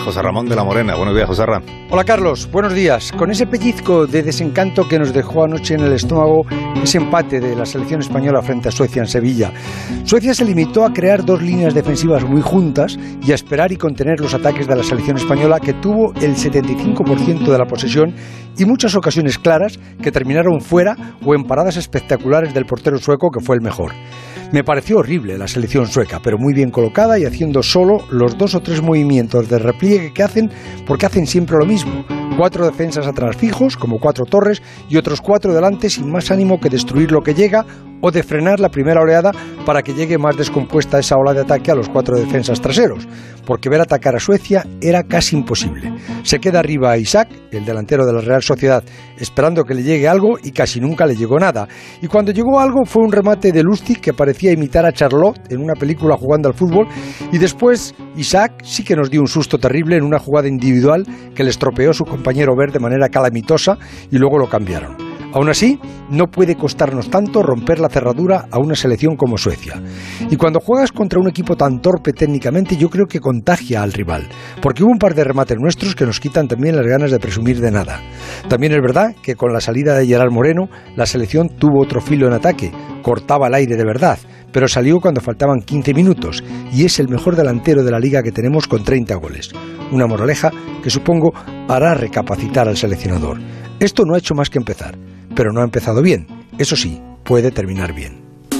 José Ramón de la Morena. Buenos días, José Ramón. Hola, Carlos. Buenos días. Con ese pellizco de desencanto que nos dejó anoche en el estómago ese empate de la selección española frente a Suecia en Sevilla. Suecia se limitó a crear dos líneas defensivas muy juntas y a esperar y contener los ataques de la selección española que tuvo el 75% de la posesión y muchas ocasiones claras que terminaron fuera o en paradas espectaculares del portero sueco que fue el mejor. Me pareció horrible la selección sueca, pero muy bien colocada y haciendo solo los dos o tres movimientos de repliegue que hacen porque hacen siempre lo mismo. Cuatro defensas atrás fijos, como cuatro torres, y otros cuatro delante sin más ánimo que destruir lo que llega o de frenar la primera oleada para que llegue más descompuesta esa ola de ataque a los cuatro defensas traseros, porque ver atacar a Suecia era casi imposible. Se queda arriba a Isaac, el delantero de la Real Sociedad, esperando que le llegue algo y casi nunca le llegó nada. Y cuando llegó algo fue un remate de Lustig que parecía imitar a Charlotte en una película jugando al fútbol y después Isaac sí que nos dio un susto terrible en una jugada individual que le estropeó su compañero Ver de manera calamitosa y luego lo cambiaron. Aún así, no puede costarnos tanto romper la cerradura a una selección como Suecia. Y cuando juegas contra un equipo tan torpe técnicamente, yo creo que contagia al rival, porque hubo un par de remates nuestros que nos quitan también las ganas de presumir de nada. También es verdad que con la salida de Gerard Moreno, la selección tuvo otro filo en ataque, cortaba el aire de verdad, pero salió cuando faltaban 15 minutos y es el mejor delantero de la liga que tenemos con 30 goles. Una moraleja que supongo hará recapacitar al seleccionador. Esto no ha hecho más que empezar pero no ha empezado bien. Eso sí, puede terminar bien.